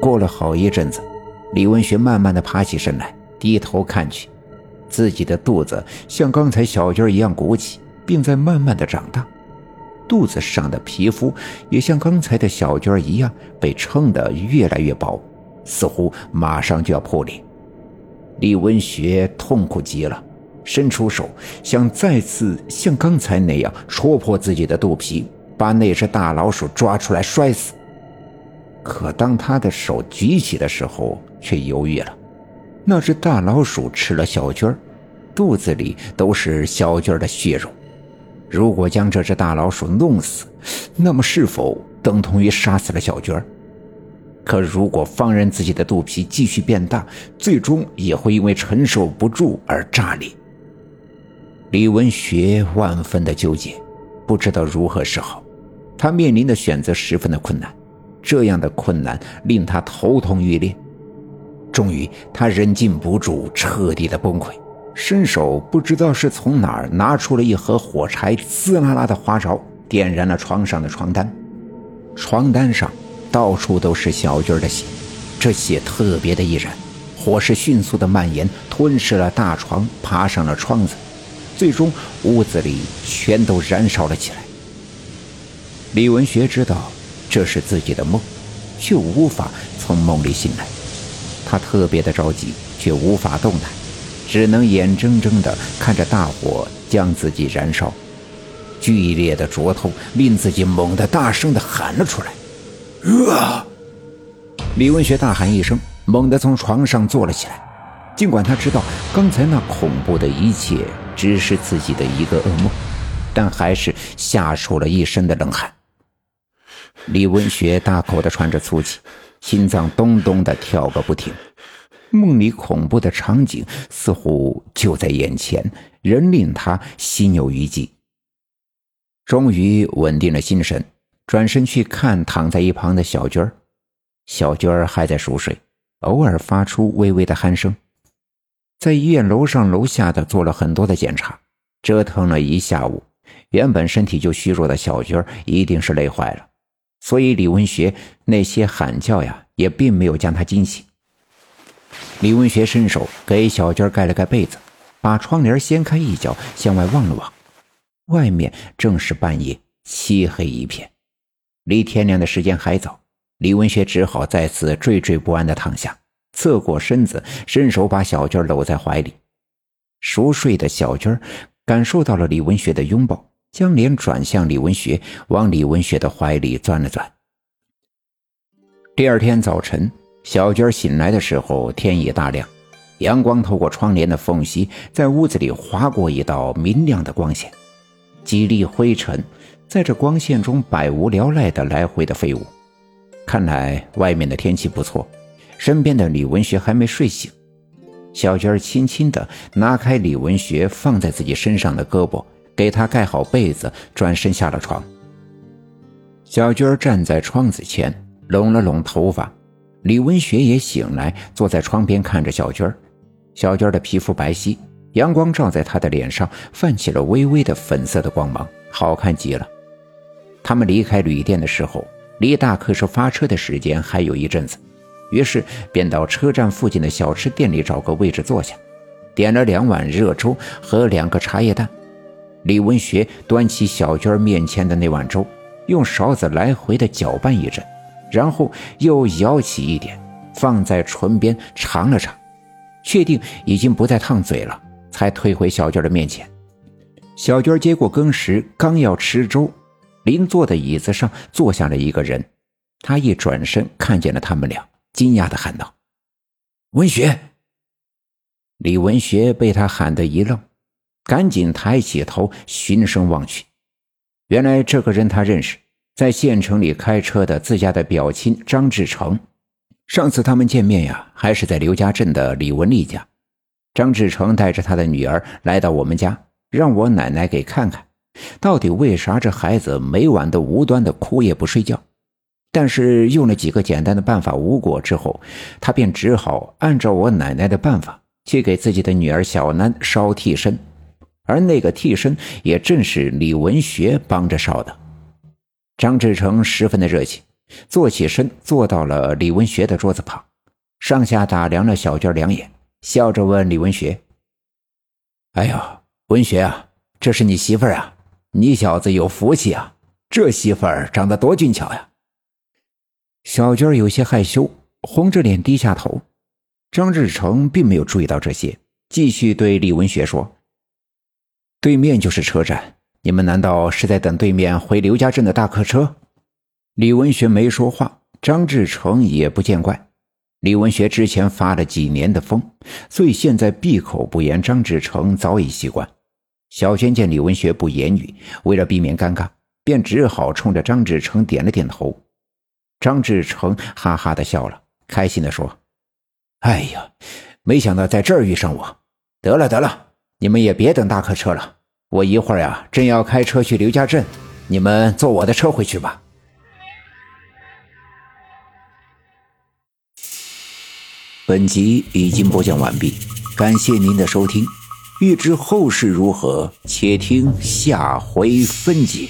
过了好一阵子，李文学慢慢的爬起身来，低头看去，自己的肚子像刚才小军一样鼓起，并在慢慢的长大，肚子上的皮肤也像刚才的小军一样被撑得越来越薄，似乎马上就要破裂。李文学痛苦极了，伸出手想再次像刚才那样戳破自己的肚皮，把那只大老鼠抓出来摔死。可当他的手举起的时候，却犹豫了。那只大老鼠吃了小娟儿，肚子里都是小娟儿的血肉。如果将这只大老鼠弄死，那么是否等同于杀死了小娟儿？可如果放任自己的肚皮继续变大，最终也会因为承受不住而炸裂。李文学万分的纠结，不知道如何是好。他面临的选择十分的困难。这样的困难令他头痛欲裂，终于他忍禁不住，彻底的崩溃，伸手不知道是从哪儿拿出了一盒火柴，滋啦啦的花着，点燃了床上的床单。床单上到处都是小军的血，这血特别的易燃，火势迅速的蔓延，吞噬了大床，爬上了窗子，最终屋子里全都燃烧了起来。李文学知道。这是自己的梦，却无法从梦里醒来。他特别的着急，却无法动弹，只能眼睁睁地看着大火将自己燃烧。剧烈的灼痛令自己猛地大声地喊了出来：“啊！”李文学大喊一声，猛地从床上坐了起来。尽管他知道刚才那恐怖的一切只是自己的一个噩梦，但还是吓出了一身的冷汗。李文学大口的喘着粗气，心脏咚咚的跳个不停。梦里恐怖的场景似乎就在眼前，仍令他心有余悸。终于稳定了心神，转身去看躺在一旁的小军儿。小军儿还在熟睡，偶尔发出微微的鼾声。在医院楼上楼下的做了很多的检查，折腾了一下午，原本身体就虚弱的小军儿一定是累坏了。所以李文学那些喊叫呀，也并没有将他惊醒。李文学伸手给小娟盖了盖被子，把窗帘掀开一角，向外望了望，外面正是半夜，漆黑一片，离天亮的时间还早。李文学只好再次惴惴不安地躺下，侧过身子，伸手把小娟搂在怀里。熟睡的小娟感受到了李文学的拥抱。将脸转向李文学，往李文学的怀里钻了钻。第二天早晨，小娟醒来的时候，天已大亮，阳光透过窗帘的缝隙，在屋子里划过一道明亮的光线。几粒灰尘在这光线中百无聊赖地来回的飞舞。看来外面的天气不错，身边的李文学还没睡醒。小娟轻轻地拿开李文学放在自己身上的胳膊。给他盖好被子，转身下了床。小军儿站在窗子前，拢了拢头发。李文学也醒来，坐在窗边看着小军儿。小军儿的皮肤白皙，阳光照在他的脸上，泛起了微微的粉色的光芒，好看极了。他们离开旅店的时候，离大客车发车的时间还有一阵子，于是便到车站附近的小吃店里找个位置坐下，点了两碗热粥和两个茶叶蛋。李文学端起小娟面前的那碗粥，用勺子来回的搅拌一阵，然后又舀起一点，放在唇边尝了尝，确定已经不再烫嘴了，才退回小娟的面前。小娟接过羹时，刚要吃粥，邻座的椅子上坐下了一个人。他一转身看见了他们俩，惊讶的喊道：“文学！”李文学被他喊得一愣。赶紧抬起头，循声望去，原来这个人他认识，在县城里开车的自家的表亲张志成。上次他们见面呀，还是在刘家镇的李文丽家。张志成带着他的女儿来到我们家，让我奶奶给看看，到底为啥这孩子每晚都无端的哭也不睡觉。但是用了几个简单的办法无果之后，他便只好按照我奶奶的办法，去给自己的女儿小楠烧替身。而那个替身也正是李文学帮着烧的。张志成十分的热情，坐起身，坐到了李文学的桌子旁，上下打量了小娟两眼，笑着问李文学：“哎呦，文学啊，这是你媳妇儿啊？你小子有福气啊！这媳妇儿长得多俊俏呀！”小娟有些害羞，红着脸低下头。张志成并没有注意到这些，继续对李文学说：“对面就是车站，你们难道是在等对面回刘家镇的大客车？”李文学没说话，张志成也不见怪。李文学之前发了几年的疯，所以现在闭口不言。张志成早已习惯。小娟见李文学不言语，为了避免尴尬，便只好冲着张志成点了点头。张志成哈哈的笑了，开心的说。哎呀，没想到在这儿遇上我。得了得了，你们也别等大客车了，我一会儿呀正要开车去刘家镇，你们坐我的车回去吧。本集已经播讲完毕，感谢您的收听。欲知后事如何，且听下回分解。